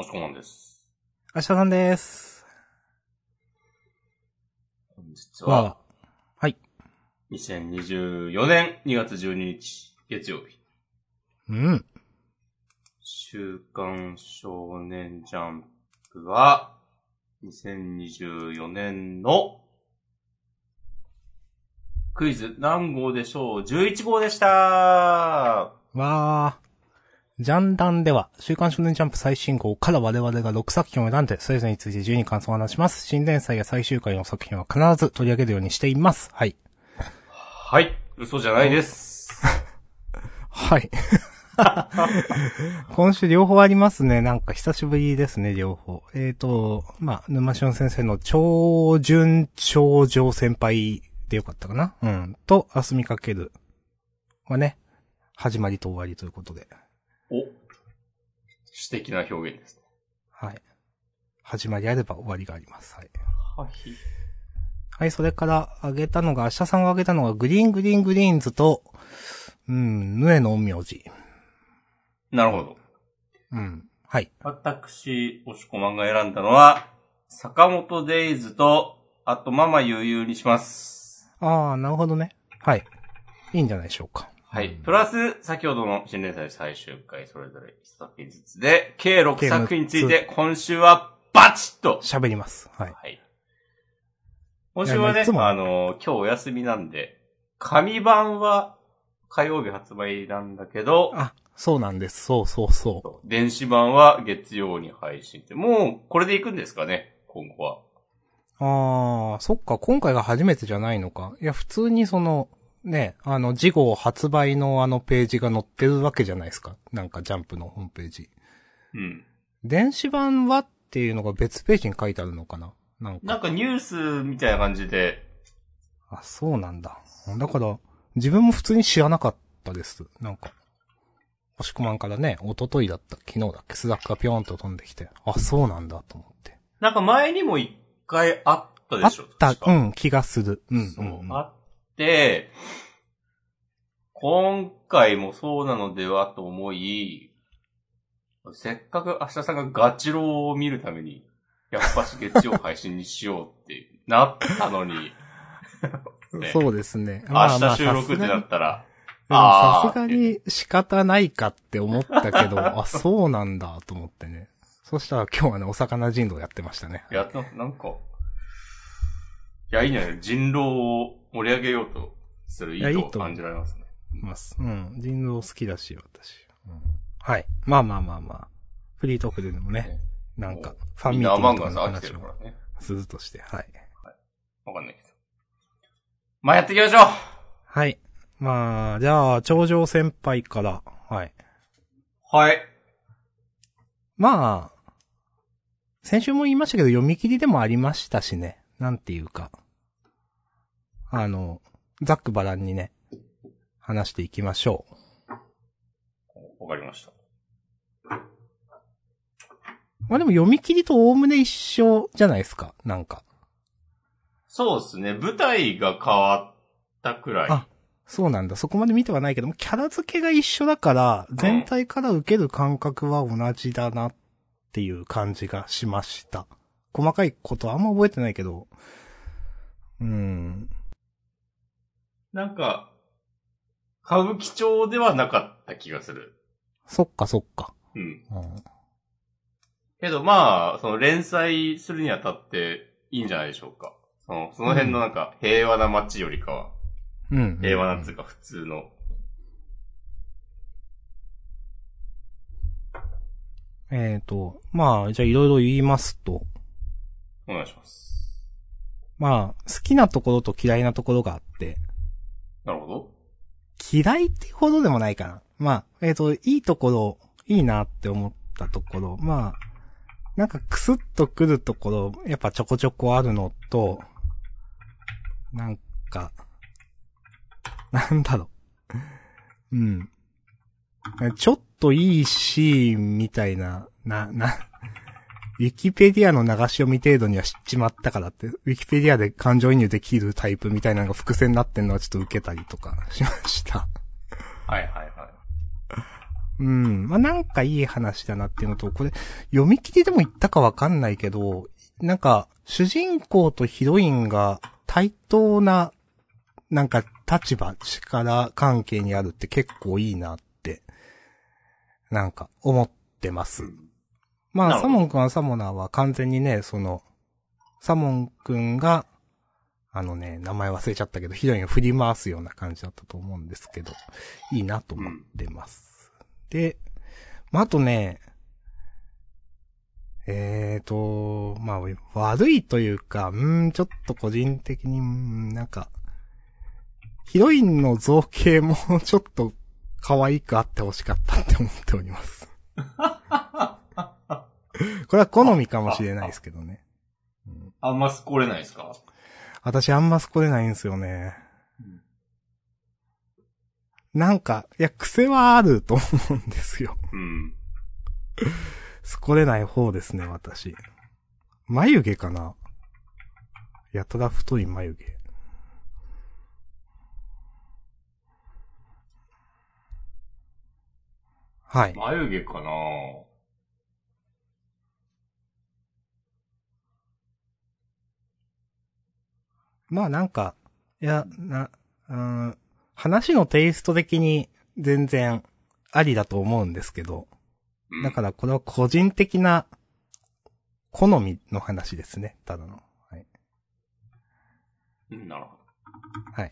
もしこまんです。明日さんです。本日わは、はい。2024年2月12日、月曜日。うん。週刊少年ジャンプは、2024年の、クイズ何号でしょう ?11 号でしたわー。ジャンダンでは、週刊少年ジャンプ最新号から我々が6作品を選んで、それぞれについて12感想を話します。新連載や最終回の作品は必ず取り上げるようにしています。はい。はい。嘘じゃないです。はい。今週両方ありますね。なんか久しぶりですね、両方。えーと、まあ、沼し先生の超順超上先輩でよかったかなうん。と、あすみかける。はね、始まりと終わりということで。お、詩的な表現ですね。はい。始まりあれば終わりがあります。はい。はい。はい、それから、あげたのが、明日さんがあげたのが、グリーングリーングリーンズと、うん、ヌエの陰陽師。なるほど。うん。はい。私、押し込まんが選んだのは、坂本デイズと、あとママ悠々にします。あー、なるほどね。はい。いいんじゃないでしょうか。はい。プラス、先ほどの新連載最終回、それぞれ1作品ずつで、計6計作品について、今週はバチッと喋ります。はい。はい。今週はいねあの、今日お休みなんで、紙版は火曜日発売なんだけど、あ、そうなんです。そうそうそ電子版は月曜に配信って、もうこれで行くんですかね、今後は。う。あー、そっか、今回が初めてじゃないのか。いや、普通にその、ね、あの、次号発売のあのページが載ってるわけじゃないですか。なんかジャンプのホームページ。うん。電子版はっていうのが別ページに書いてあるのかな？なんか。なんかニュースみたいな感じで、あ、そうなんだ。だから、自分も普通に知らなかったです。なんか。押し込まんからね、一昨日だった、昨日だっけ、 Slack がぴょーんと飛んできて、あ、そうなんだと思って。なんか前にも一回あったあでしょった、うん、気がする。うん、そううん、うん。あって、今回もそうなのではと思い、せっかく明日さんがガチローを見るために、やっぱし月曜配信にしようってなったのに、ね そうですね。明日収録ってなったら、さすがに仕方ないかって思ったけど、あ、そうなんだと思ってね。そしたら今日はね、お魚人狼やってましたね。やった、なんか、いや、いいんじゃない？人狼を盛り上げようとする意図を感じられますね。ます。うん。人狼好きだし、私。うんはい。まあまあまあまあ。フリートークでもね、ねなんか、ファミーティの話を。するとして、はい。わかんないけど。まあ、やっていきましょうはい。まあ、じゃあ、頂上先輩から、はい。はい。まあ、先週も言いましたけど、読み切りでもありましたしね。なんていうか。あの、ざっくばらんにね、話していきましょう。わかりました。まあでも読み切りとおおむね一緒じゃないですか。なんか。そうですね。舞台が変わったくらい。あそうなんだ。そこまで見てはないけども、キャラ付けが一緒だから、全体から受ける感覚は同じだなっていう感じがしました。細かいことあんま覚えてないけど、うん。なんか、歌舞伎町ではなかった気がする。そっかそっか。うん。うん。けどまあ、その連載するにあたっていいんじゃないでしょうか。その、その辺のなんか平和な街よりかは、うん。平和なっつうか普通の。えっ、と、まあ、じゃあいろいろ言いますと、お願いします。まあ、好きなところと嫌いなところがあって、なるほど。嫌いってほどでもないかな。まあ、えっ、と、いいところ、いいなって思ったところ、まあ、なんかクスッとくるところ、やっぱちょこちょこあるのと、なんか、なんだろう。うん。ちょっといいシーンみたいな、な、な、ウィキペディアの流し読み程度には知っちまったからって、ウィキペディアで感情移入できるタイプみたいなのが伏線になってんのはちょっと受けたりとかしました。はいはいはい。うん。まあ、なんかいい話だなっていうのと、これ、読み切りでも言ったかわかんないけど、なんか、主人公とヒロインが対等な、なんか立場、力関係にあるって結構いいなって、なんか思ってます。まあ、サモン君はサモナーは完全にね、その、サモン君が、あのね、名前忘れちゃったけど、ヒロインを振り回すような感じだったと思うんですけど、いいなと思ってます。で、まあ、あとね、えーと、まあ、悪いというか、うーん、ちょっと個人的に、なんか、ヒロインの造形も ちょっと可愛くあってほしかったって思っております。これは好みかもしれないですけどね。うんあんますこれないですか？私あんまそこれないんですよね。なんか、いや、癖はあると思うんですよ。うん。すこれない方ですね、私。眉毛かな？やたら太い眉毛。はい。眉毛かな？まあなんか、いや、な、うん、話のテイスト的に全然ありだと思うんですけど、うんだからこれは個人的な好みの話ですね、ただの。はい。うんなるほど。はい。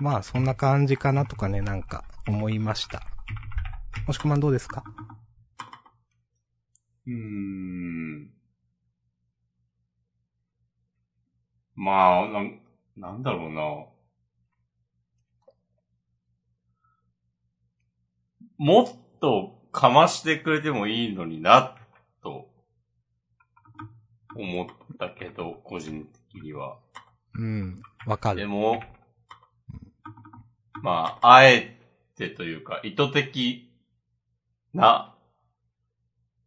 まあそんな感じかなとかね、なんか思いました。もしくまんどうですか？うーん。まあ、なん、なんだろうな。もっとかましてくれてもいいのにな、と思ったけど、個人的には。うん、わかる。でも、まあ、あえてというか、意図的な、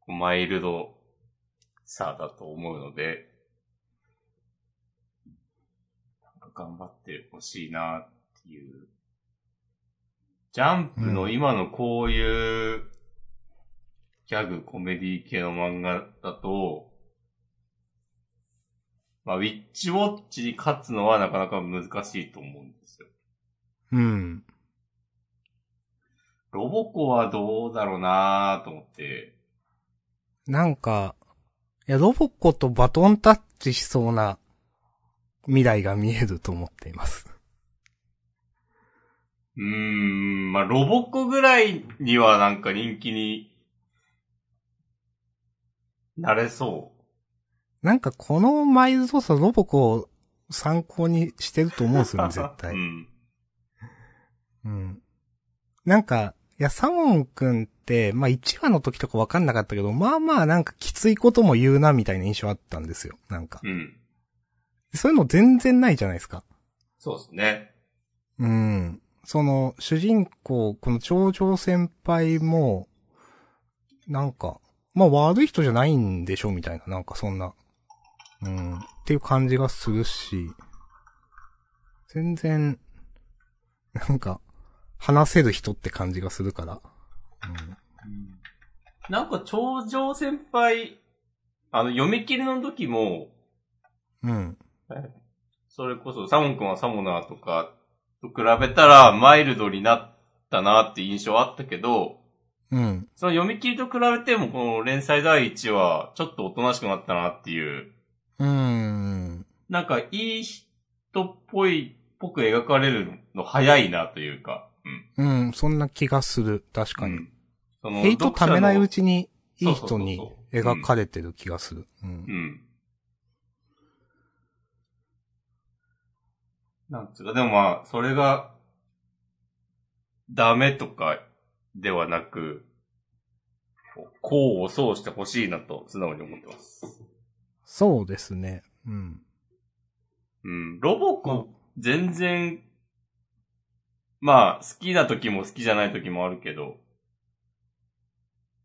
マイルドさだと思うので、なんか頑張ってほしいなっていう。ジャンプの今のこういう、ギャグ、コメディ系の漫画だと、まあ、ウィッチウォッチに勝つのはなかなか難しいと思うんですよ。うん。ロボコはどうだろうなと思って。なんか、いや、ロボコとバトンタッチしそうな未来が見えると思っています。うーん、まあ、ロボコぐらいにはなんか人気になれそなんかこのマイルドさロボコを参考にしてると思うんですよね、絶 う。対う。ん。うん。なんか、いや、サモン君って、まあ1話の時とかわかんなかったけど、まあまあなんかきついことも言うなみたいな印象あったんですよ。なんか。うん。そういうの全然ないじゃないですか。そうですね。うん。その、主人公、この頂上先輩も、なんか、まあ悪い人じゃないんでしょみたいな、なんかそんな、うん、っていう感じがするし、全然、なんか、話せる人って感じがするから。なんか頂上先輩、あの、読み切りの時も、うん。うん。それこそサモン君はサモナーとかと比べたらマイルドになったなって印象あったけど、うん。その読み切りと比べてもこの連載第1話ちょっとおとなしくなったなっていう、うーん。なんかいい人っぽい、ぽく描かれるの早いなというか、うん。うん、そんな気がする。確かに。うんそのヘイト貯めないうちに、いい人に描かれてる気がする。うんう。ん。なんつうか、でもまあ、それが、ダメとかではなく、こう功を奏してほしいなと素直に思ってます。そうですね。うん。うん。ロボコ、全然、まあ、好きな時も好きじゃない時もあるけど、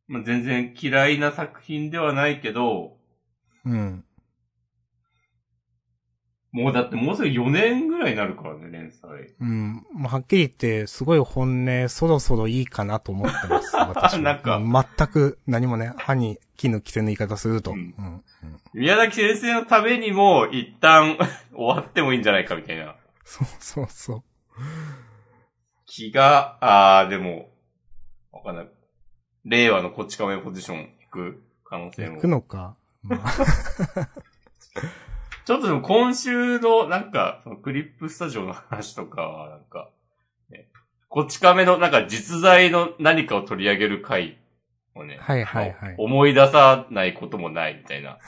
まあ、全然嫌いな作品ではないけど、うん。もうだってもうすぐ4年ぐらいになるからね、連載。うん。まあ、はっきり言って、すごい本音、そろそろいいかなと思ってます。私はなんかまあ全く何もね、歯に絹着せぬ言い方すると。ううんん。うん宮崎先生のためにも、一旦 終わってもいいんじゃないかみたいなそうそうそう。気が、あー、でも、わかんない。令和のこっち亀ポジション行く可能性も行く。のか。まあ、ちょっとでも今週のなんか、そのクリップスタジオの話とかは、なんか、ね、こっち亀のなんか実在の何かを取り上げる回をね、はいはいはい思い出さないこともないみたいな。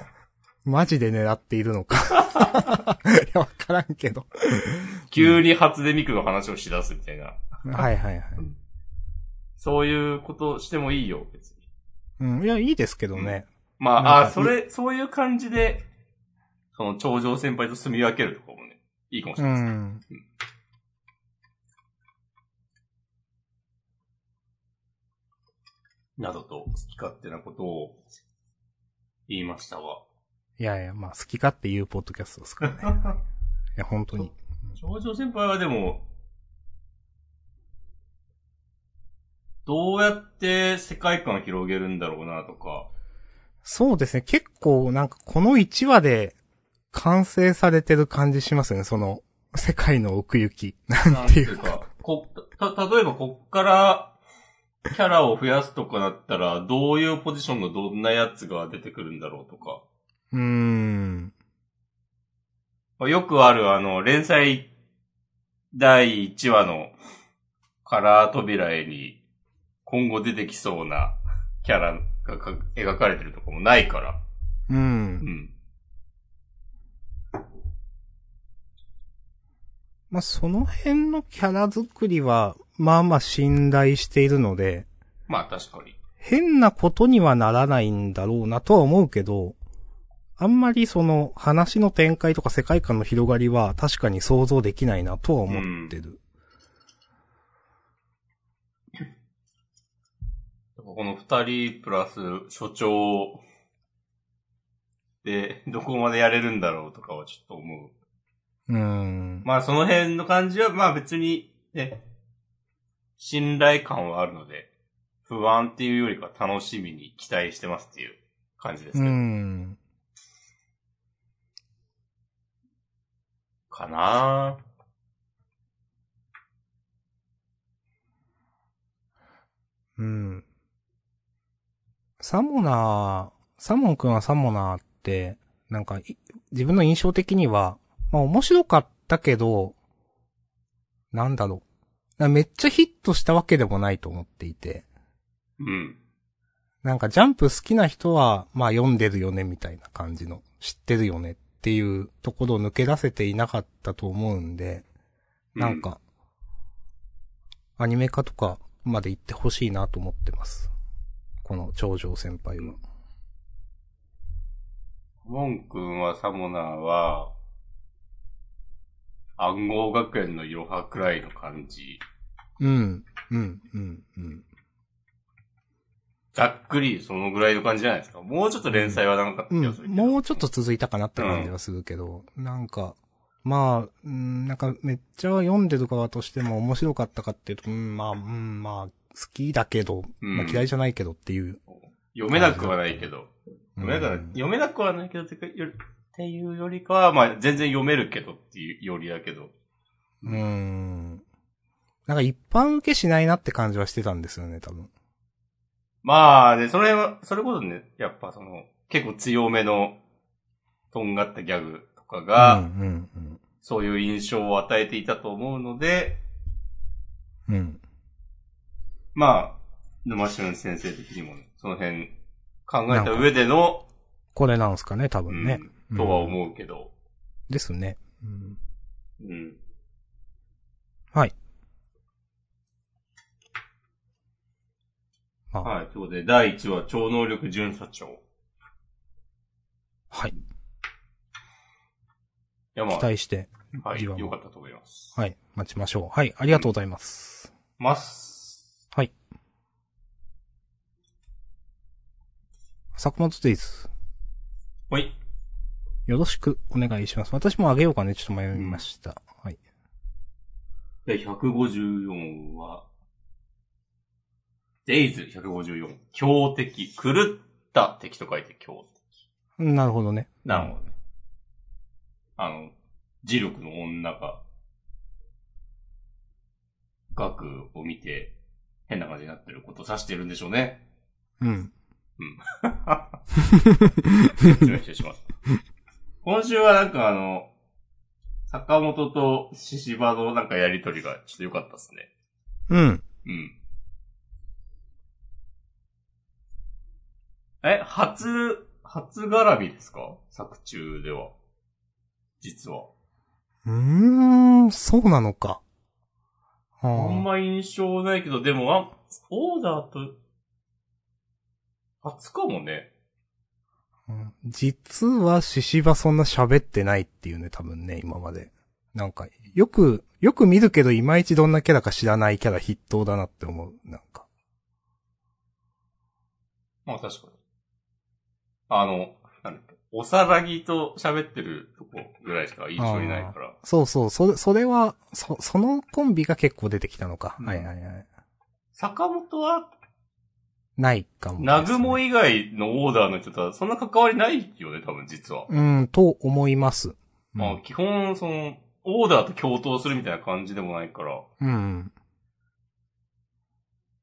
マジで狙っているのか。いや、わからんけど。急に初音ミクの話をしだすみたいな。はいはいはい。そういうことしてもいいよ、別に。うん。いや、いいですけどね。まあ、なんかあ、それ、そういう感じで、その、頂上先輩と住み分けるとかもね、いいかもしうれないですね。ん。などと、好き勝手なことを言いましたわ。いやいや、まあ、好き勝手言うポッドキャストですからね。いや、本当に。頂上先輩はでも、どうやって世界観を広げるんだろうなとか、そうですね。結構、なんか、この1話で完成されてる感じしますよね。その、世界の奥行き。なんていうか、こ、た、例えばこっから、キャラを増やすとかなったら、どういうポジションのどんなやつが出てくるんだろうとか。うーん。まあよくあるあの、連載第1話のカラー扉絵に今後出てきそうなキャラがか描かれてるとかもないから。う。うんん。まあ、その辺のキャラ作りは、まあまあ信頼しているので、まあ確かに。変なことにはならないんだろうなとは思うけど、あんまりその話の展開とか世界観の広がりは確かに想像できないなとは思ってる。この二人プラス所長でどこまでやれるんだろうとかはちょっと思う。うーん。まあその辺の感じはまあ別にね、信頼感はあるので、不安っていうよりかは楽しみに期待してますっていう感じですうけど。ん。かなうん。サモナー、サモン君はサモナーって、なんかい、自分の印象的には、まあ面白かったけど、なんだろう。なめっちゃヒットしたわけでもないと思っていて、うん。なんかジャンプ好きな人は、まあ読んでるよねみたいな感じの、知ってるよねっていうところを抜け出せていなかったと思うんで、なんか、アニメ化とかまで行ってほしいなと思ってます。この頂上先輩は。モン君はサモナーは、暗号学園のいろはくらいの感じ。うん、うん、うん、うん。ざっくりそのぐらいの感じじゃないですか。もうちょっと連載は長かったうん気がする、けど。もうちょっと続いたかなって感じはするけど、なんか、まあ、うん、なんかめっちゃ読んでる側としても面白かったかっていうと、うん、まあ、うん、まあ、好きだけど、うんまあ嫌いじゃないけどっていう。読めなくはないけど。読めなくはないけど、てかっていうよりかは、まあ全然読めるけどっていうよりだけど。うーん。なんか一般受けしないなって感じはしてたんですよね、多分。まあね、それは、それこそね、やっぱその、結構強めの、とんがったギャグとかが、うん、うん、そういう印象を与えていたと思うので、うん。うん。まあ、沼俊先生的にも、ね、その辺考えた上での、これなんすかね、多分ね。うん、とは思うけど、ですね。うん。うん。はい。まあ、はい。ということで、第1話、超能力巡査長。いはい。や、ま期待して、あ、はい。よかったと思います。はい。待ちましょう。はい。ありがとうございます。ます。はい。作物デイズ。はい。よろしくお願いします。私もあげようかね、ちょっと迷いました。はい。で、154は、デイズ154。強敵。狂った敵と書いて強敵。なるほどね。なるほどね。あの、磁力の女が、額を見て、変な感じになってることを指してるんでしょうね。うん。説明してしまった。今週はなんかあの、坂本と獅子場のなんかやりとりがちょっと良かったですね。うん。うん。え、初、初絡みですか？作中では。実は。うーん、そうなのか。あんはま印象ないけど、でも、あ、オーダーと、初かもね。あうん実は獅子場そんな喋ってないっていうね、多分ね、今まで。なんか、よく、よく見るけど、いまいちどんなキャラか知らないキャラ筆頭だなって思う。なんか。まあ確かに。あの、なんだっけ、おさらぎと喋ってるとこぐらいしか印象にないから。そうそう、それ、それは、そ、そのコンビが結構出てきたのか。うんはいはいはい。坂本は、ないかもね、南雲以外のオーダーの人とはそんな関わりないよね、多分実は。うん、と思います。まあ基本、その、オーダーと共闘するみたいな感じでもないから。うん。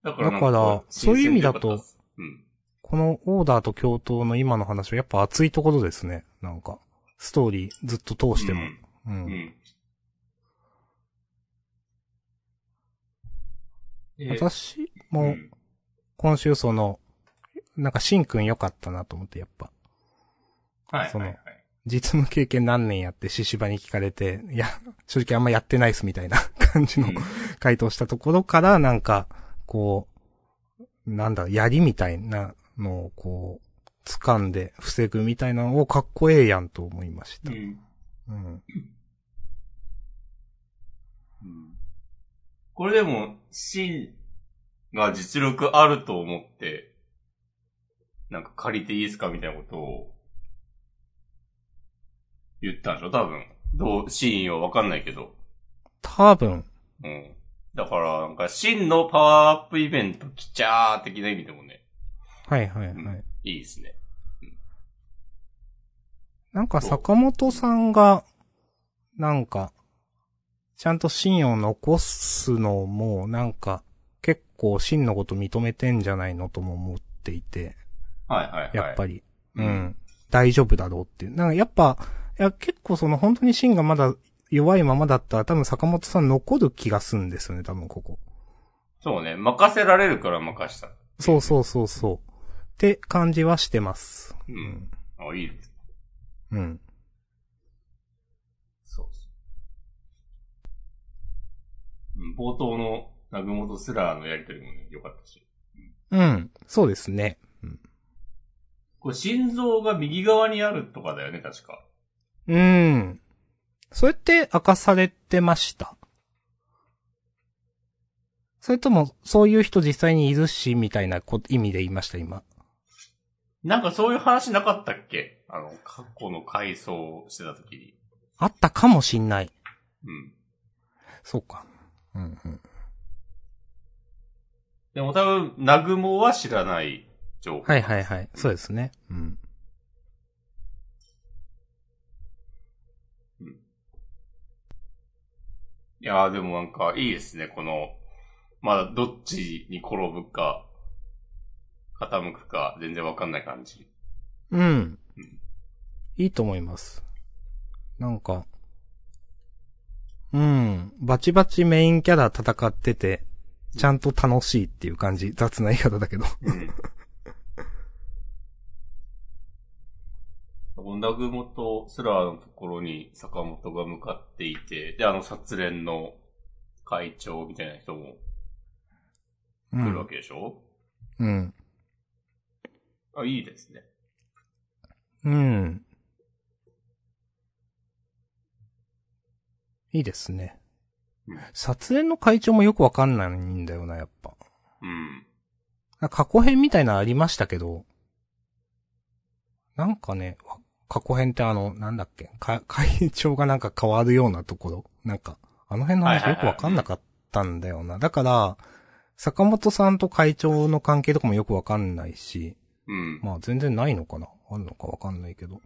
だからだからそういう意味だとうん。このオーダーと共闘の今の話はやっぱ熱いところですね。なんか、ストーリーずっと通しても。うん。うん。うん。え私もうん今週その、なんかシンくん良かったなと思ってやっぱ。そのはいはいはい。実務経験何年やって獅子場に聞かれて、いや、正直あんまやってないっすみたいな 感じのうん回答したところから、なんか、こう、なんだ、槍みたいなのをこう、掴んで防ぐみたいなのをかっこええやんと思いました。うん。うん。うんこれでも、シンが実力あると思って、なんか借りていいですかみたいなことを言ったんでしょ？多分。どう、シーンはわかんないけど。多分、うん。だから、なんか、シンのパワーアップイベント来ちゃー的な意味でもね、はいはいはい。うんいいですね。なんか坂本さんが、なんか、ちゃんと芯を残すのも、なんか、結構芯のこと認めてんじゃないのとも思っていて、はいはいはい。やっぱり、ううんん、大丈夫だろうっていう。なんかやっぱ、いや結構その本当に芯がまだ弱いままだったら多分坂本さん残る気がするんですよね、多分ここ。そうね。任せられるから任した。そうそうそうそう。って感じはしてます。うん。あ、いいです。うん。そうそう。うん、冒頭の南雲とスラーのやりとりもね、良かったし。うん。そうですね。これ心臓が右側にあるとかだよね、確か。うん。それって明かされてました？それとも、そういう人実際にいるし、みたいなこ意味で言いました、今？なんかそういう話なかったっけ？あの、過去の回想してた時に。あったかもしんない。うん。そうか。うんうん。でも多分、南雲は知らない情報。はいはいはい。そうですね。うん。いやーでもなんかいいですね、この、まだどっちに転ぶか、傾くか、全然わかんない感じ。うんうん。いいと思います。なんか、うん。バチバチメインキャラ戦ってて、ちゃんと楽しいっていう感じ。雑な言い方だけど。うん。南雲とスラーのところに坂本が向かっていて、で、あの、殺連の会長みたいな人もう来るわん。けでしょ、うん。あ、いいですね。うん。いいですねうん。撮影の会長もよくわかんないんだよな、やっぱ。うん。過去編みたいなのありましたけど、なんかね、わ過去編ってあの、なんだっけ、か、会長がなんか変わるようなところ？なんか、あの辺の話よくわかんなかったんだよな。だから、坂本さんと会長の関係とかもよくわかんないし、うん。まあ全然ないのかな？あるのかわかんないけど。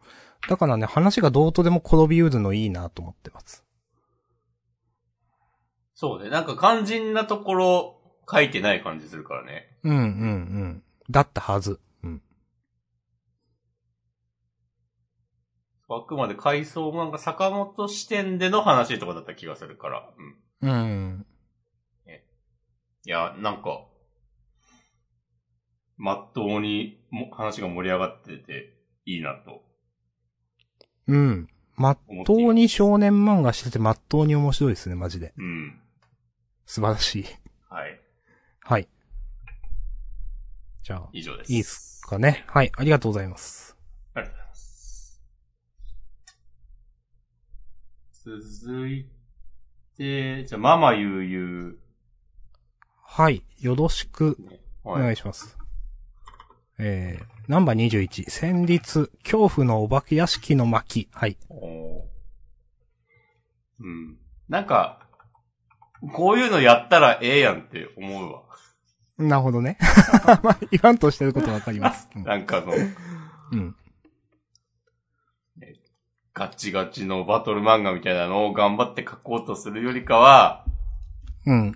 だからね、話がどうとでも転びうるのいいなと思ってます。そうね。なんか肝心なところ書いてない感じするからね。うんうんうん。だったはず。うん。あくまで回想もなんか坂本視点での話とかだった気がするから。うん。うん。いや、なんか、まっとうにも話が盛り上がってていいなと。うん。まっとうに少年漫画しててまっとうに面白いですね、マジで。うん。素晴らしい。はい。はい。じゃあ、以上です。いいっすかね。はい、ありがとうございます。ありがとうございます。続いて、じゃあ、ママゆうゆはい、よろしく。おはい。願いします。えー、ナンバー21、戦慄、恐怖のお化け屋敷の巻。はい。おーうん。なんか、こういうのやったらええやんって思うわ。なるほどね。まあ、言わんとしてることわかります。うんなんかあの、うん。ガチガチのバトル漫画みたいなのを頑張って書こうとするよりかは、うん。うん。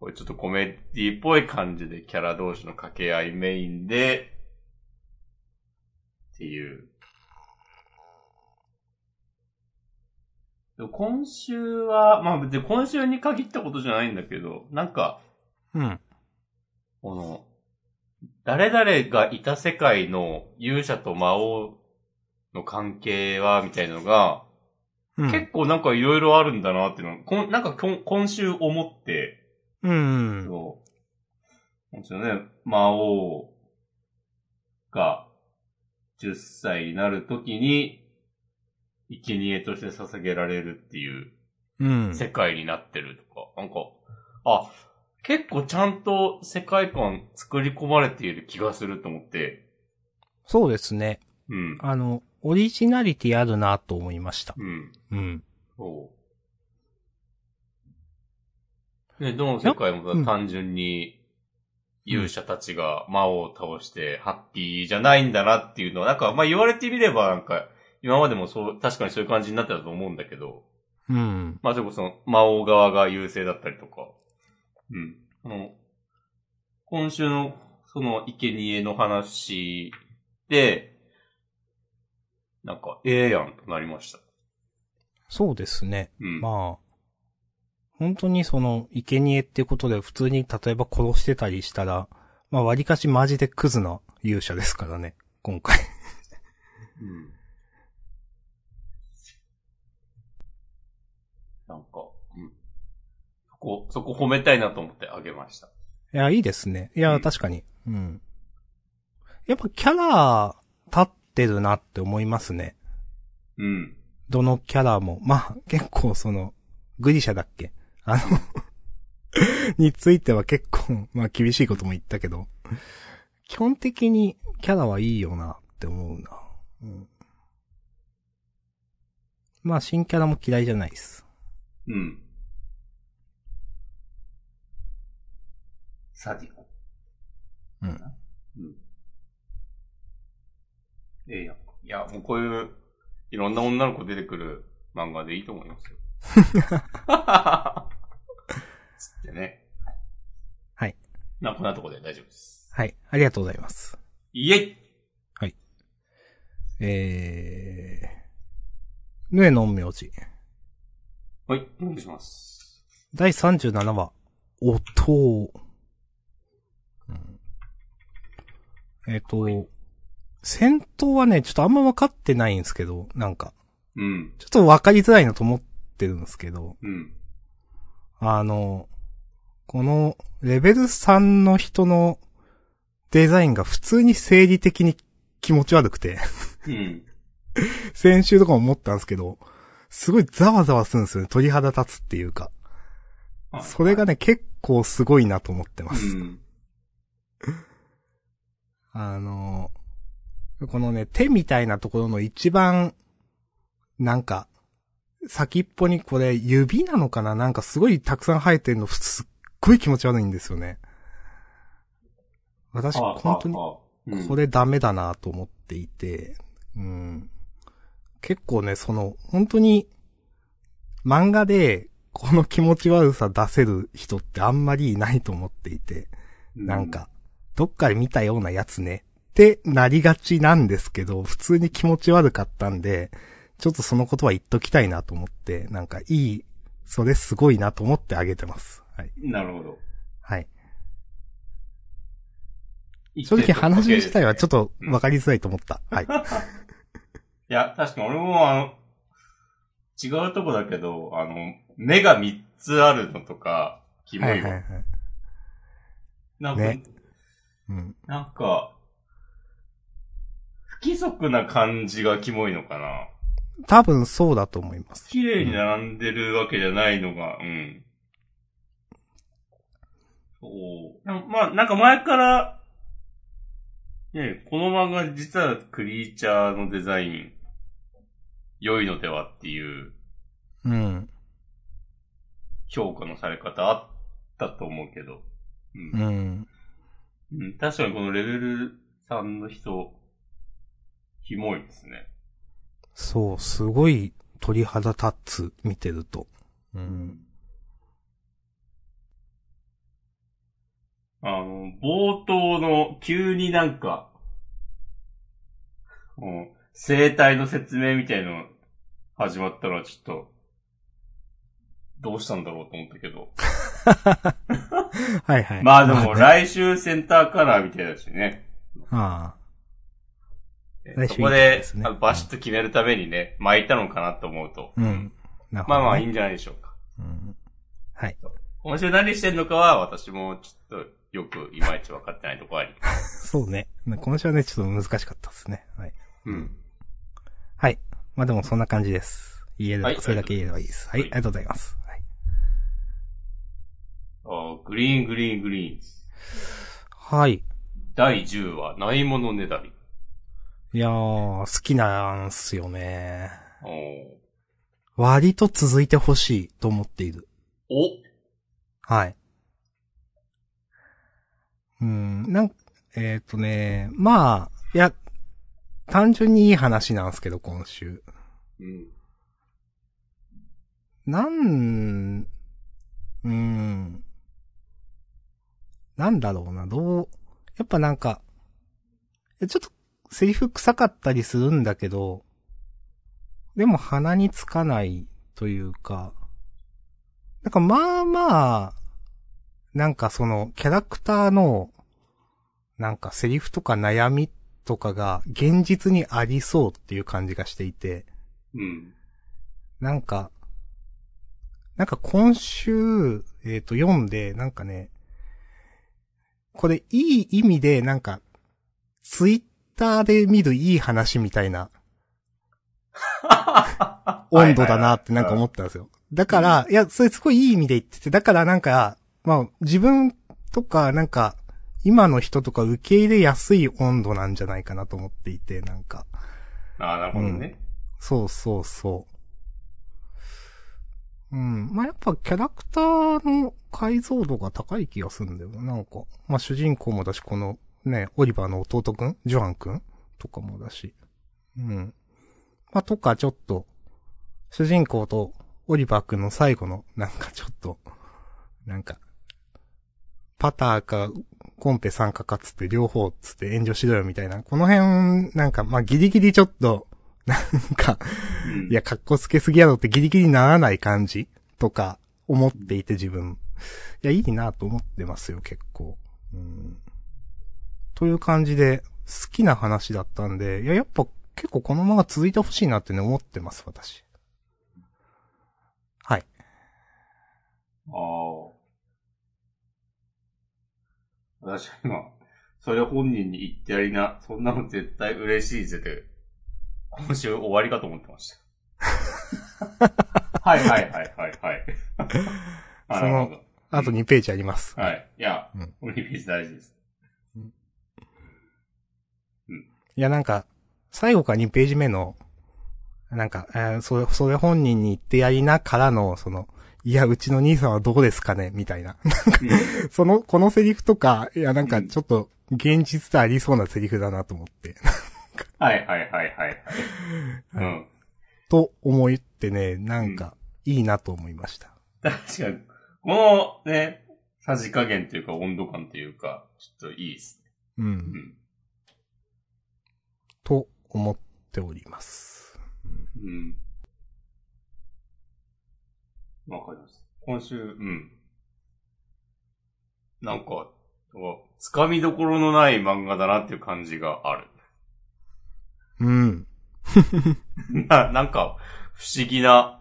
これちょっとコメディっぽい感じでキャラ同士の掛け合いメインで、っていう。でも今週は、まあ別に今週に限ったことじゃないんだけど、なんか、うん。この、誰々がいた世界の勇者と魔王の関係は、みたいなのが、うん。結構なんかいろいろあるんだなっていうのこんなんか今今週思って、うん。そう。もちろんね、魔王が10歳になるときに、生贄として捧げられるっていううん。世界になってるとか、なんか、あ、結構ちゃんと世界観作り込まれている気がすると思って、そうですね。うん。あの、オリジナリティあるなと思いました。うん。うん。そう。で、どの世界もうん単純に勇者たちが魔王を倒してハッピーじゃないんだなっていうのは、なんか、まあ言われてみればなんか、今までもそう、確かにそういう感じになってたと思うんだけど、うん。まあそれこそ魔王側が優勢だったりとか、うん。あの、今週のその生贄の話で、なんか、ええやんとなりました。そうですね。うん。まあ、本当にその、生贄ってことで普通に例えば殺してたりしたら、まあ割かしマジでクズな勇者ですからね、今回。うん。なんか、うん。そこ、そこ褒めたいなと思ってあげました。いや、いいですね。いや、うん確かに。うん。やっぱキャラ、立ってるなって思いますね。うん。どのキャラも。まあ、結構その、グリシャだっけ？あの、については結構、まあ厳しいことも言ったけど、基本的にキャラはいいよなって思うな。うん。まあ新キャラも嫌いじゃないです。うん。サディコ。うん。うん。ええやんか。いや、もうこういう、いろんな女の子出てくる漫画でいいと思いますよ。つってね。はい。まあ、こんなとこで大丈夫です。はい。ありがとうございます。イエイえー、ぬえの陰陽師。はい、お願いします。第37話、音。うんえっ、と、戦闘はね、ちょっとあんま分かってないんですけど、なんか、うん。ちょっと分かりづらいなと思ってるんですけど、うん。あの、この、レベル3の人のデザインが普通に生理的に気持ち悪くて、うん。先週とかも思ったんですけど、すごいザワザワするんですよね。鳥肌立つっていうか。それがね、結構すごいなと思ってます。うん。あの、このね、手みたいなところの一番、なんか、先っぽにこれ指なのかな？なんかすごいたくさん生えてるのすっごい気持ち悪いんですよね。私、本当にこれダメだなと思っていて、うん。結構ね、その、本当に、漫画で、この気持ち悪さ出せる人ってあんまりいないと思っていて、なん、か、どっかで見たようなやつね、ってなりがちなんですけど、普通に気持ち悪かったんで、ちょっとそのことは言っときたいなと思って、なんかいい、それすごいなと思ってあげてます。はい。なるほど。はい。正直話自体はちょっとわかりづらいと思った。はい。いや、確かに俺もあの、違うとこだけど、あの、目が3つあるのとか、キモいわ。はいはいはい。なんか、ねうん。なんか、不規則な感じがキモいのかな。多分そうだと思います。綺麗に並んでるわけじゃないのが、うん。そう。まあ、なんか前から、ね、この漫画実はクリーチャーのデザイン、良いのではっていううん。評価のされ方あったと思うけど。うんうん。うん、確かにこのレベル3の人、キモいですね。そう、すごい鳥肌立つ、見てると。うん。あの、冒頭の急になんか、もう生態の説明みたいの始まったのはちょっと、どうしたんだろうと思ったけど。はいはい。まあでもね来週センターカラーみたいだしね。あ来週そこでバシッと決めるためにね、巻いたのかなと思うと。あ。うん。まあまあいいんじゃないでしょうか。うんはい。今週何してんのかは私もちょっとよくいまいち分かってないところあり。そうね。今週はね、ちょっと難しかったですね。はい。うん。はい。まあでもそんな感じです。言えれば、はいそれだけ言えればいいです。はい。はいありがとうございます。はい。あーグリーングリーングリーンズ。はい。第10話、ないものねだり。いやー、好きなんすよね。おー割と続いてほしいと思っている。おはい。うん、なん、えっ、とね、まあ、いや、単純にいい話なんですけど、今週。うん。なん、うん、なんだろうな、どう、やっぱなんか、えちょっとセリフ臭かったりするんだけど、でも鼻につかないというか、なんかまあまあ、なんかそのキャラクターの、なんかセリフとか悩みとかが現実にありそうっていう感じがしていて、うん。なんか、なんか今週、えっ、と、読んで、なんかね、これいい意味で、なんか、ツイッターで見るいい話みたいな 温度だなってなんか思ったんですよ。だから、いや、それすごいいい意味で言ってて、だからなんか、まあ、自分とか、なんか、今の人とか受け入れやすい温度なんじゃないかなと思っていて、なんか。ああ、なるほどね。そうそうそう。ん。まあ、やっぱキャラクターの解像度が高い気がするんだよな。なんか、まあ、主人公もだし、このね、オリバーの弟くんジョアンくんとかもだし。うん。まあ、とかちょっと、主人公とオリバーくんの最後の、なんかちょっと、なんか、パターか、コンペ参加かつって両方つって炎上しろよみたいな。この辺、なんか、まあ、ギリギリちょっと、なんか、うんいや、格好つけすぎやろってギリギリならない感じとか思っていて自分。いや、いいなと思ってますよ、結構。うん。という感じで、好きな話だったんで、いや、やっぱ結構このまま続いてほしいなってね、思ってます、私。はい。ああ。私は今、それ本人に言ってやりな、そんなの絶対嬉しいぜで、今週終わりかと思ってました。はいはいはいはいはい。あそのあと2ページあります。はい。いやうん、オリビス大事です。いや、なんか、最後から2ページ目の、なんか、えーそれ、それ本人に言ってやりなからの、その、いや、うちの兄さんはどうですかね？みたいな。その、このセリフとか、いや、なんかちょっと、現実でありそうなセリフだなと思って。はいはいはいはいはい。うん。と思ってね、なんか、いいなと思いました。確かに、このね、さじ加減というか温度感というか、ちょっといいですね。う。うんん。と思っております。うん。わかります。今週、うん。なんか、つかみどころのない漫画だなっていう感じがある。うん。な、なんか、不思議な、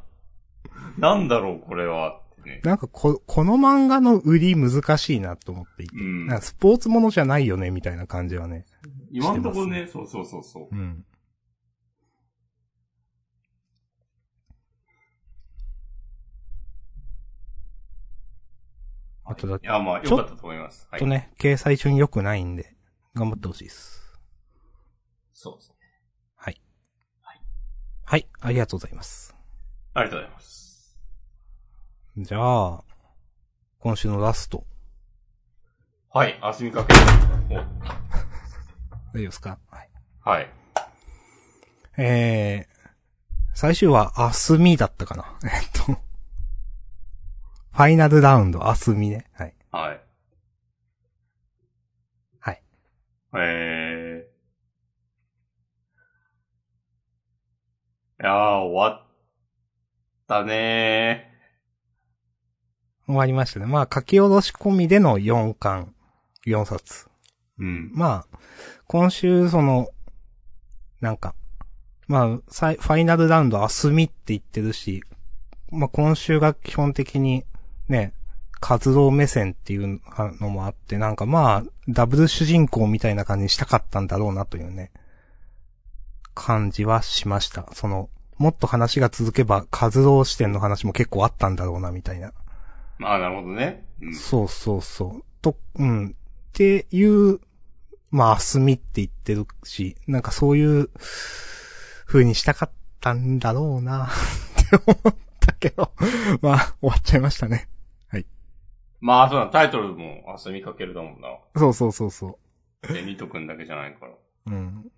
なんだろうこれはってね。なんかこ、この漫画の売り難しいなと思っていて。うんスポーツものじゃないよね、みたいな感じはね。今んところね、そうそうそうそう。うん。あとだいや、まあ、良かったと思います。はい。とね、掲載順良くないんで、頑張ってほしいです。そうですね。はい、ありがとうございます。ありがとうございます。じゃあ、今週のラスト、はい、あすみかける。大丈夫ですか？はい。おはい。えー、最終は、あすみだったかな えっと、ファイナルラウンド、あすみね。はい。はい。はい。えー。いやー、終わったね終わりましたね。まあ、書き下ろし込みでの4巻、4冊。ー。うん。まあ、今週、その、なんか、まあ、ファイナルラウンド、あすみって言ってるし、まあ、今週が基本的に、ね、活動目線っていうのもあって、なんかまあ、ダブル主人公みたいな感じにしたかったんだろうなというね、感じはしました。その、もっと話が続けば、活動視点の話も結構あったんだろうな、みたいな。あー、なるほどね。うん。そうそうそう。と、うん。っていう、まあ、あすみって言ってるし、なんかそういう風にしたかったんだろうな、って思ったけど、まあ、終わっちゃいましたね。まあ、そうだ、タイトルもあすみかけるだもんな。そうそうそうそで、ニトくんだけじゃないから。う。うん。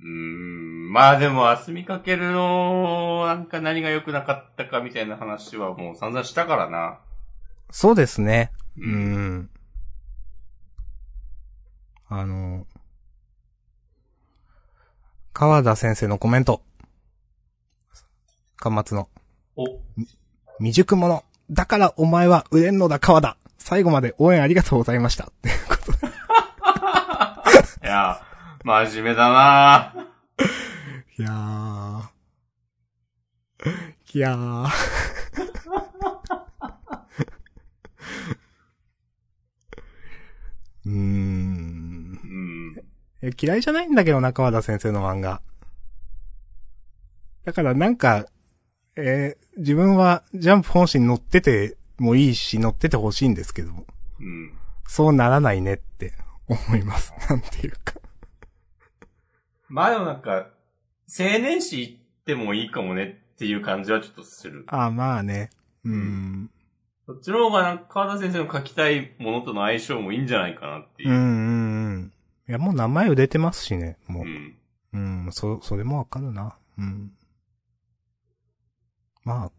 うーん。まあでも、あすみかけるの、なんか何が良くなかったかみたいな話はもう散々したからな。そうですね。うう。ん。あの、川田先生のコメント。端末の。お、未熟者。だからお前は売れんのだ川田。最後まで応援ありがとうございました。っていうことで。いや、真面目だないやー。いやー。うーんうん。いや。嫌いじゃないんだけどな、川田先生の漫画。だからなんか、えー自分はジャンプ本誌に載っててもいいし、載っててほしいんですけど、うん。そうならないねって思います。なんていうか。まあでもなんか、青年誌行ってもいいかもねっていう感じはちょっとする。あまあね。うん。そっちの方がなんか川田先生の書きたいものとの相性もいいんじゃないかなっていうう。んうんうん。いや、もう名前売れてますしね、もう。ん。うん、そ、それもわかるな。うん。まあ、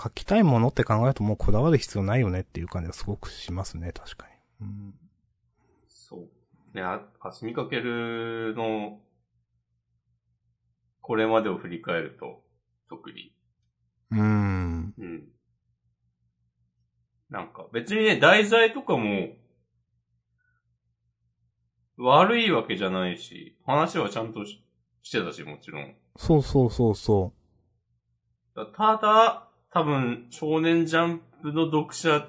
書きたいものって考えるともうこだわる必要ないよねっていう感じがすごくしますね、確かに。うん。ね、あ、あすみかけるの、これまでを振り返ると、特に。うん。うん。なんか、別にね、題材とかも、悪いわけじゃないし、話はちゃんとししてたし、もちろん。そうそうそうそただ、多分、少年ジャンプの読者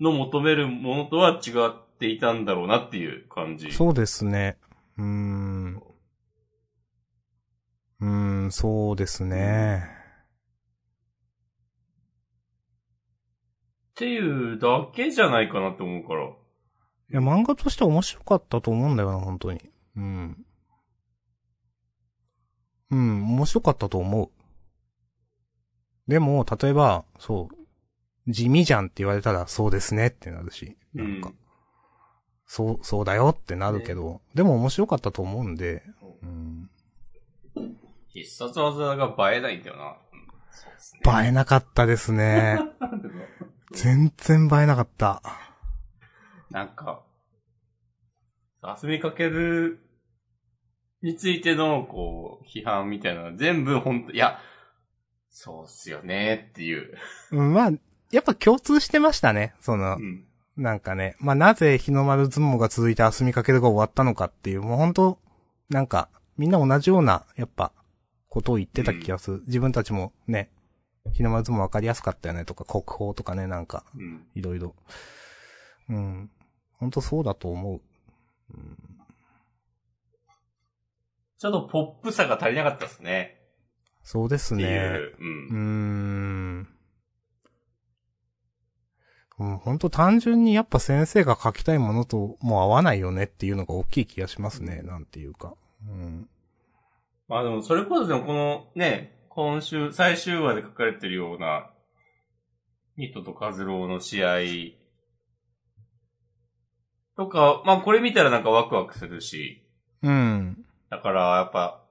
の求めるものとは違っていたんだろうなっていう感じ。う。そうですね。うーん。うーん、そうですね。っていうだけじゃないかなって思うから。いや、漫画としては面白かったと思うんだよな、本当に。うん。うん、面白かったと思う。でも、例えば、そう、地味じゃんって言われたら、そうですねってなるし、なんか、うんそう、そうだよってなるけど、でも面白かったと思うんで、うん。必殺技が映えないんだよな。ね。映えなかったですね。全然映えなかった。なんか、遊びかけるについての、こう、批判みたいなのは全部本当いや、そうっすよねっていう。うん、まあ、やっぱ共通してましたね。そのう、ん。なんかね、まあ、なぜ日の丸相撲が続いて遊びかけるが終わったのかっていう、もう本当なんか、みんな同じような、やっぱ、ことを言ってた気がする。自分たちもね、日の丸相撲わかりやすかったよねとか、国宝とかね、なんか、うん。いろいろ。うん。本当そうだと思う。うん、ちょっとポップさが足りなかったですね。そうですね。う。う。うんーん。うん、本当単純にやっぱ先生が書きたいものともう合わないよねっていうのが大きい気がしますね、なんていうか。うん。まあでも、それこそでもこのね、今週、最終話で書かれてるような、ミトとカズローの試合とか、まあこれ見たらなんかワクワクするし、うん。だからやっぱ、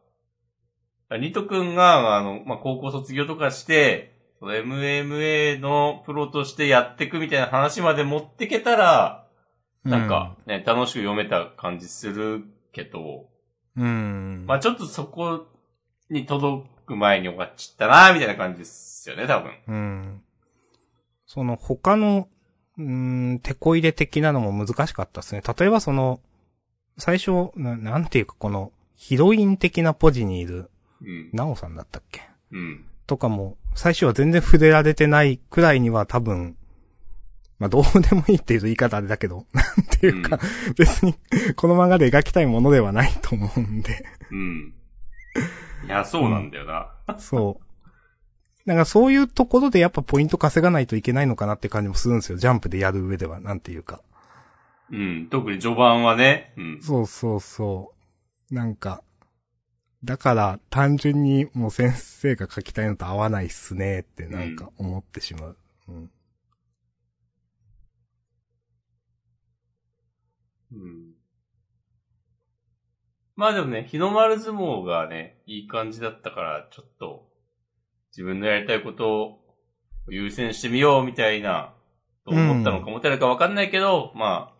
ニト君が、あの、まあ高校卒業とかして、MMA のプロとしてやっていくみたいな話まで持ってけたら、なんかね、楽しく読めた感じするけど、うん。まあちょっとそこに届く前に終わっちゃったな、みたいな感じですよね、多分。うん。その他の、うーん、手こ入れ的なのも難しかったですね。例えばその、最初、ななんていうかこの、ヒロイン的なポジにいる、うん。ナオさんだったっけ？うん。とかも、最初は全然触れられてないくらいには多分、まあどうでもいいっていう言い方あれだけど、なんていうか、別にこの漫画で描きたいものではないと思うんで、うん。いや、そうなんだよな。そう。だからそういうところでやっぱポイント稼がないといけないのかなって感じもするんですよ。ジャンプでやる上では、なんていうか。うん。特に序盤はね。うん。そうそうそう。なんか、だから単純にもう先生が書きたいのと合わないっすねってなんか思ってしまう。うん。うん。まあでもね、日の丸相撲がね、いい感じだったから、ちょっと、自分のやりたいことを優先してみようみたいな、と思ったのか思ってないかわかんないけど、まあ、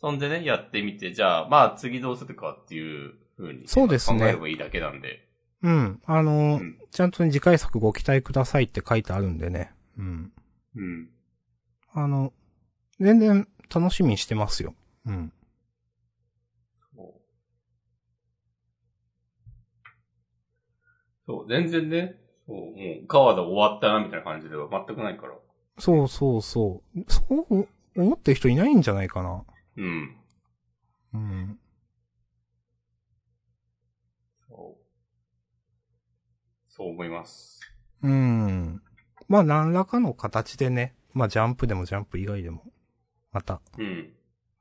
そんでね、やってみて、じゃあ、まあ次どうするかっていう風に、そうですね考えればいいだけなんで。うん。あのーうんちゃんとね次回作ご期待くださいって書いてあるんでね。うん。うん。あの、全然楽しみにしてますよ。うん。そう。そう、全然ね、そう、もう、川田終わったな、みたいな感じでは全くないから。そうそうそう。そう思ってる人いないんじゃないかな。うん。うん。そう。そう思います。うん。まあ何らかの形でね、まあジャンプでもジャンプ以外でも、また。うん。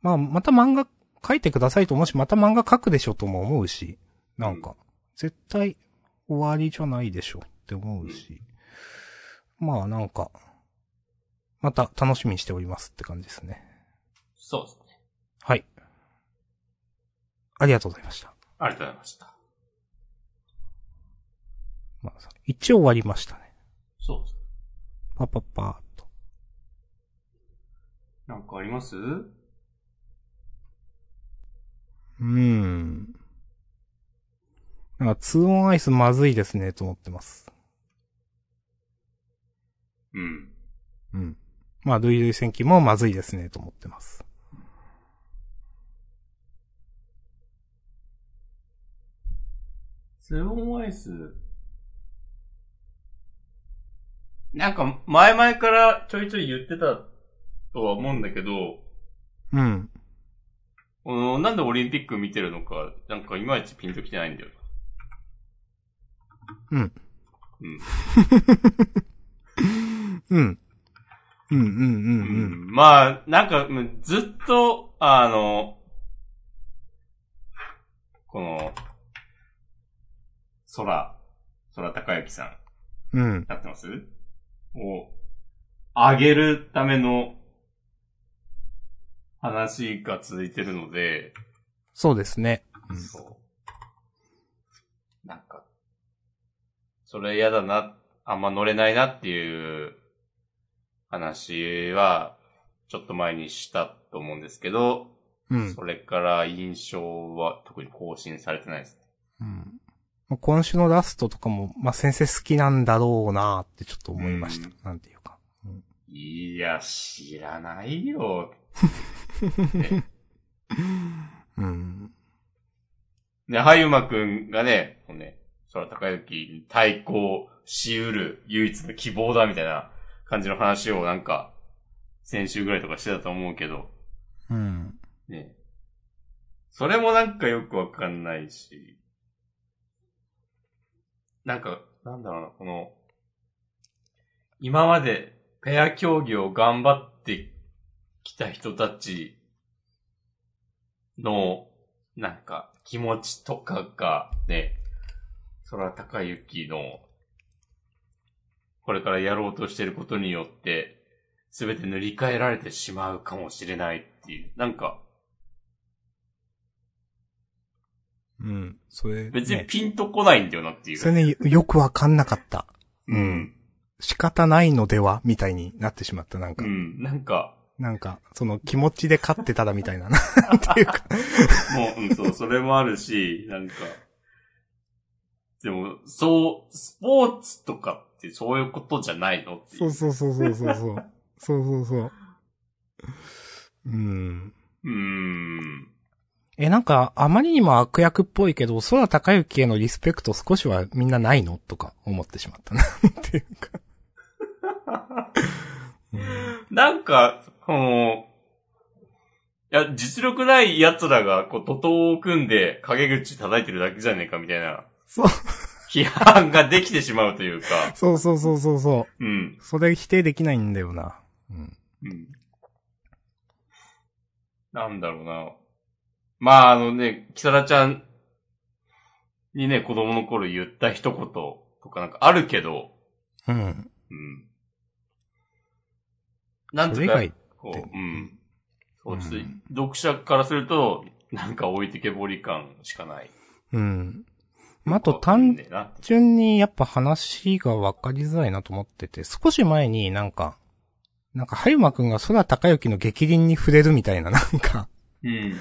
まあまた漫画書いてくださいと思うし、また漫画書くでしょとも思うし、なんか、絶対終わりじゃないでしょって思うし、まあなんか、また楽しみにしておりますって感じですね。そうですね。はい。ありがとうございました。ありがとうございました。まあ、一応終わりましたね。そうですね。パパパーっと。なんかあります？うーん。なんか、ツーオンアイスまずいですね、と思ってます。うん。うん。まあ、ルイルイ戦記もまずいですね、と思ってます。ツーオンアイス。なんか、前々からちょいちょい言ってたとは思うんだけど、うん。うんなんでオリンピック見てるのか、なんかいまいちピンときてないんだよ うん。うん。うん。うんうんうんううん。んまあ、なんか、うんずっと、あの、この、空、空高之さん、うん。なってます？を、上げるための話が続いてるので、そうですね。うんそう。なんか、それ嫌だな、あんま乗れないなっていう話は、ちょっと前にしたと思うんですけど、うん。それから印象は特に更新されてないです。うん今週のラストとかも、まあ、先生好きなんだろうなってちょっと思いました。うんなんていうか。うんいや、知らないよ。うん。で、はゆまくんがね、こうね、空高之に対抗しうる唯一の希望だみたいな感じの話をなんか、先週ぐらいとかしてたと思うけど、うん。ね。それもなんかよくわかんないし、なんか、なんだろうな、この、今までペア競技を頑張ってきた人たちの、なんか、気持ちとかがね、空高雪の、これからやろうとしてることによって、すべて塗り替えられてしまうかもしれないっていう、なんか、うん。それ、ね、別にピンとこないんだよなっていう。それね、よくわかんなかった。うん。仕方ないのではみたいになってしまった。なんか、うん。なんか、なんか、その気持ちで勝ってたらみたいな。なんていうか。もう、うん、そう、それもあるし、なんか、でも、そう、スポーツとかってそういうことじゃないのっていそうそうそうそうそうそう。そうそうそう。うん。うーん。え、なんか、あまりにも悪役っぽいけど、空高之へのリスペクト少しはみんなないの？とか思ってしまったな。っていうか。う んなんか、この、いや、実力ない奴らが、こう、徒党を組んで、陰口叩いてるだけじゃねえか、みたいな、そう、批判ができてしまうというか、そうそうそうそうそう。うん。それ否定できないんだよな。うん。うん。なんだろうな。まあ、あのね、キサラちゃんにね、子供の頃言った一言とかなんかあるけど、うん。うん。なんとかそれ以外、こう、うん。そう、ちょっとうん読者からすると、なんか置いてけぼり感しかない。うん。まあ、あと単純にやっぱ話が分かりづらいなと思ってて、少し前になんか、なんか、はゆまくんが空高之の激鱗に触れるみたいななんか、うん。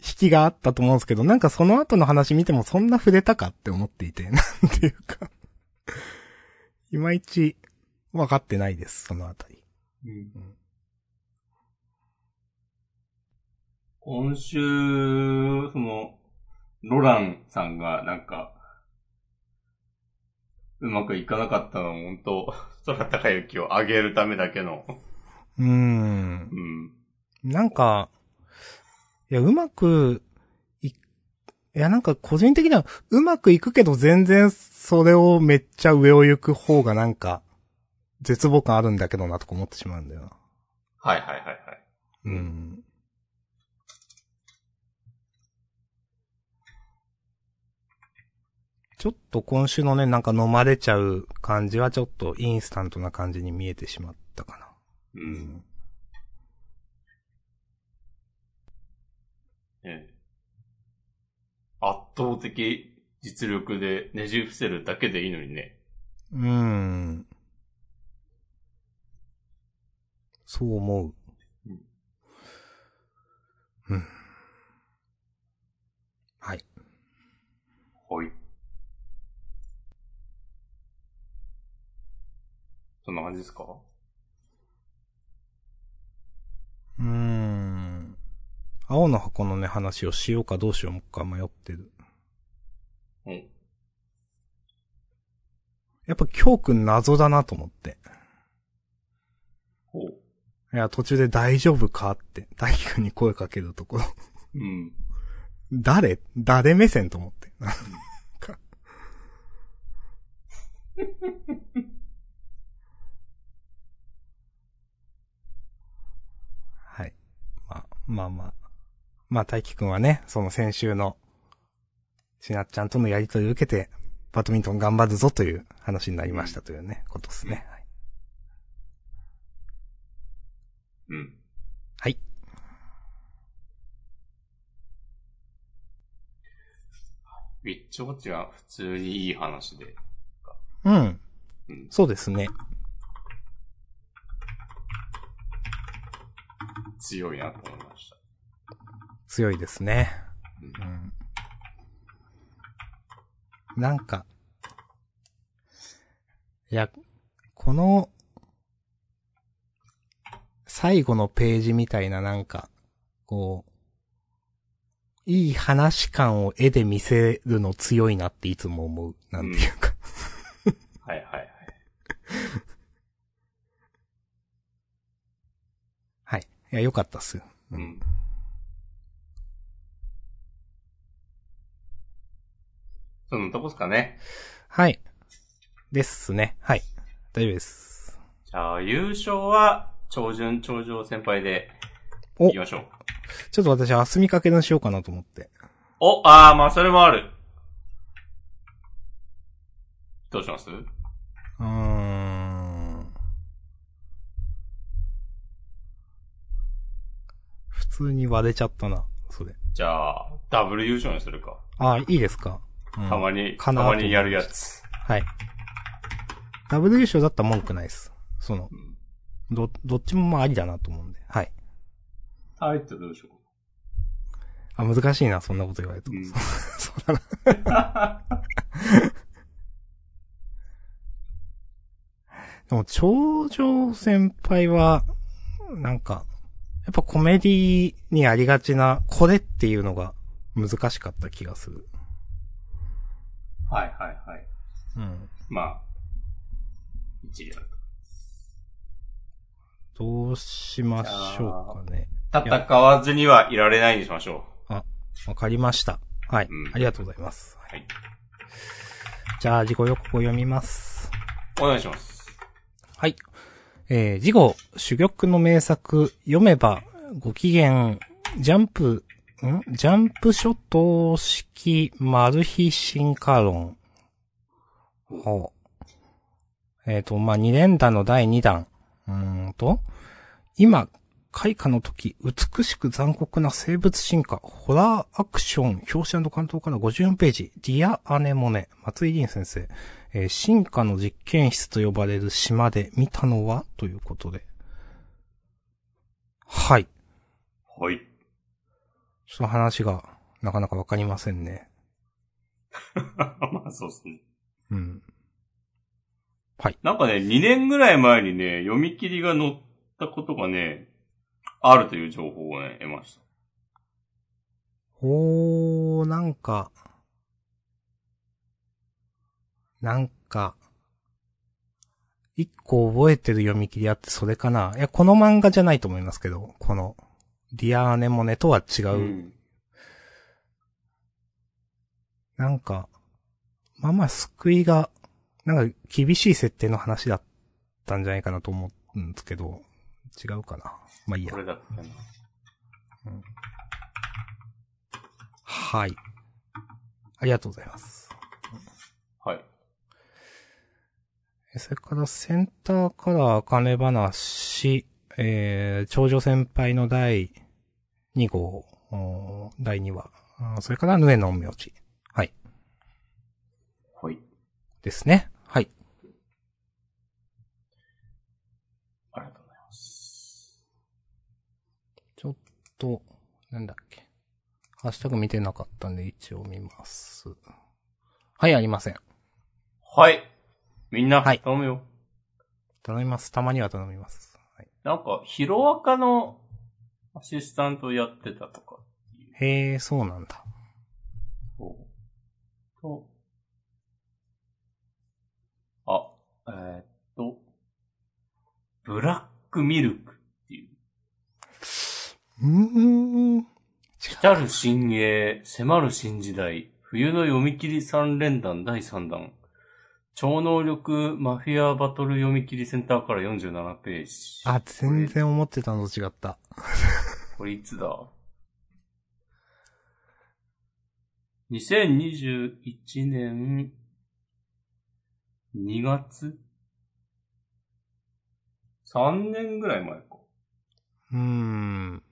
引きがあったと思うんですけど、なんかその後の話見てもそんな触れたかって思っていて、なんていうか、いまいち分かってないです、そのあたり。うん今週、その、ロランさんがなんか、うまくいかなかったのは本当空高雪を上げるためだけの、うーん。うん。なんか、いや、うまくい、いや、なんか個人的には、うまくいくけど全然それをめっちゃ上を行く方がなんか、絶望感あるんだけどなとか思ってしまうんだよな。はいはいはいはい。うん。ちょっと今週のね、なんか飲まれちゃう感じはちょっとインスタントな感じに見えてしまったかな。うん。ええ圧倒的実力でねじ伏せるだけでいいのにね。うーん。そう思う。うんうん。はい。はい。そんな感じですか？うーん。青の箱のね、話をしようかどうしようか迷ってる。うん。やっぱ京くん謎だなと思って。ほう。いや、途中で大丈夫かって、大輝くんに声かけるところ。うん。誰？誰目線と思って。なんかまあまあ。まあ、大輝くんはね、その先週の、しなっちゃんとのやりとりを受けて、バドミントン頑張るぞという話になりましたというね、ことですね。はい。うん。はい。ウィッチウォッチは普通にいい話で。うん。うん。そうですね。強いなと思いました。強いですね。うんうん。なんか、いや、この、最後のページみたいななんか、こう、いい話感を絵で見せるの強いなっていつも思う。なんていうか。はいはいはい。はい。いや、よかったっすよ。うん。そのとこっすかね。はい。ですね。はい。大丈夫です。じゃあ、優勝は、超順頂上先輩で、お行きましょう。ちょっと私、あすみかけのしようかなと思って。お、あー、まあ、それもある。どうします？うーん。普通に割れちゃったな、それ。じゃあ、ダブル優勝にするか。あ、いいですか、うんたまに、たまにやるやつ。はい。ダブル優勝だったら文句ないです。そのう、ん。ど、どっちもまあありだなと思うんで。はい。タイトルどうしよあ、難しいな、そんなこと言われると。う。うん。そうだな。でも、頂上先輩は、なんか、やっぱコメディにありがちな、これっていうのが難しかった気がする。はいはいはい。うん。まあ、一理あると。どうしましょうかね。戦わずにはいられないにしましょわかりました。はい、うんありがとうございます。う。はい。じゃあ、自己予告を読みます。お願いします。はい。えー、次号、珠玉の名作、読めば、ご機嫌、ジャンプ、ん？ジャンプ諸島式マル秘進化論。ほう。えっ、と、まあ、二連弾の第二弾。うんと、今、開花の時、美しく残酷な生物進化、ホラーアクション、表紙関東から54ページ、ディア・アネモネ、松井凛先生。えー進化の実験室と呼ばれる島で見たのは？ということで。はい。はい。その話がなかなかわかりませんね。まあ、そうですね。うん。なんかね、2年ぐらい前にね、読み切りが載ったことがね、あるという情報をね、得ました。おー、なんか、なんか、一個覚えてる読み切りあってそれかな。いや、この漫画じゃないと思いますけど、この、ディアーネモネとは違う。うん。なんか、まあまあ救いが、なんか厳しい設定の話だったんじゃないかなと思うんですけど、違うかな。まあいいやこ。れだったかな。はい。ありがとうございます。はい。えそれからセンターカラー金話、えー、頂上先輩の第2号、第2話、それからヌエの陰陽師。はい。はい。ですね。はい。ありがとうございます。ちょっと、なんだっけ。ハッシュタグ見てなかったんで一応見ます。はい、ありません。はい。みんな、はい頼むよ。頼みます。たまには頼みます。はい、なんか、ヒロアカのアシスタントやってたとかっていう。へえ、そうなんだ。そう。と、あ、えーっと、ブラックミルクっていう。うーん。来たる新鋭、迫る新時代、冬の読み切り三連弾第3弾。超能力マフィアバトル読み切りセンターから47ページ。あ、全然思ってたのと違った。これいつだ ?2021 年2月 ?3 年ぐらい前か。うーん。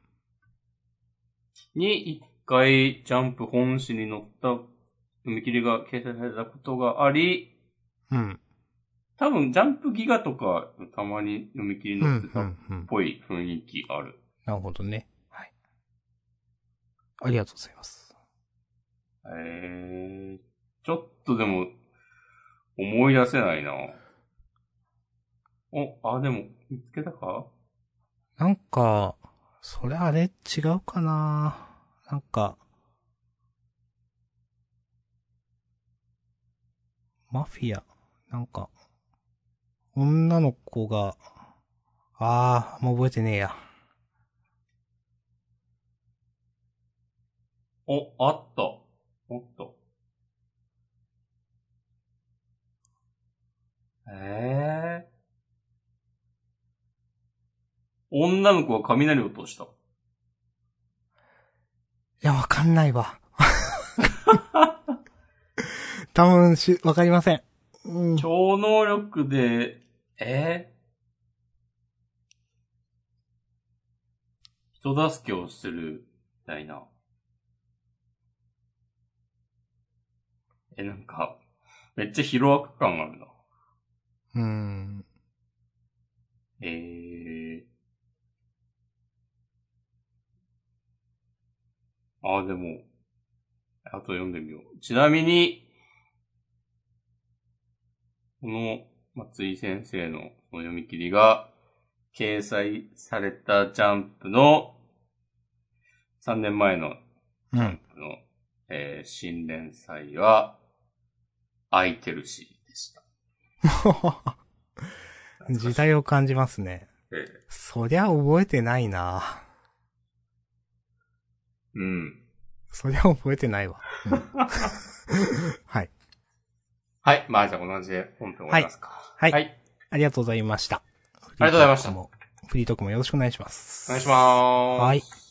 に一回ジャンプ本誌に載った読み切りが掲載されたことがあり、うん。多分ジャンプギガとかたまに読み切りうん、う載ってたっん、うん。ぽい雰囲気ある。なるほどね。はい。ありがとうございます。えー、ちょっとでも、思い出せないな。お、あ、でも、見つけたか？なんか、それあれ違うかななんか、マフィア、なんか、女の子が、あー、もう覚えてねえや。お、あった。おっと。ええ女の子は雷を落とした。いや、わかんないわ。多分し、わかりません。うん。超能力で、え？ー、人助けをする、みたいな。え、なんか、めっちゃヒロアカ感あるな。うん。えー。あ、でも、あと読んでみよう。ちなみに、この松井先生の読み切りが掲載されたジャンプの3年前のうん。の、えー新連載は、空いてるしでした。時代を感じますね。えーそりゃ覚えてないなうん。そりゃ覚えてないわ。うん はい。はい。まあじゃあこんな感じで本編終わりますか。はいはい。ありがとうございました。ありがとうございましたフリートークもよろしくお願いします。お願いします。はい。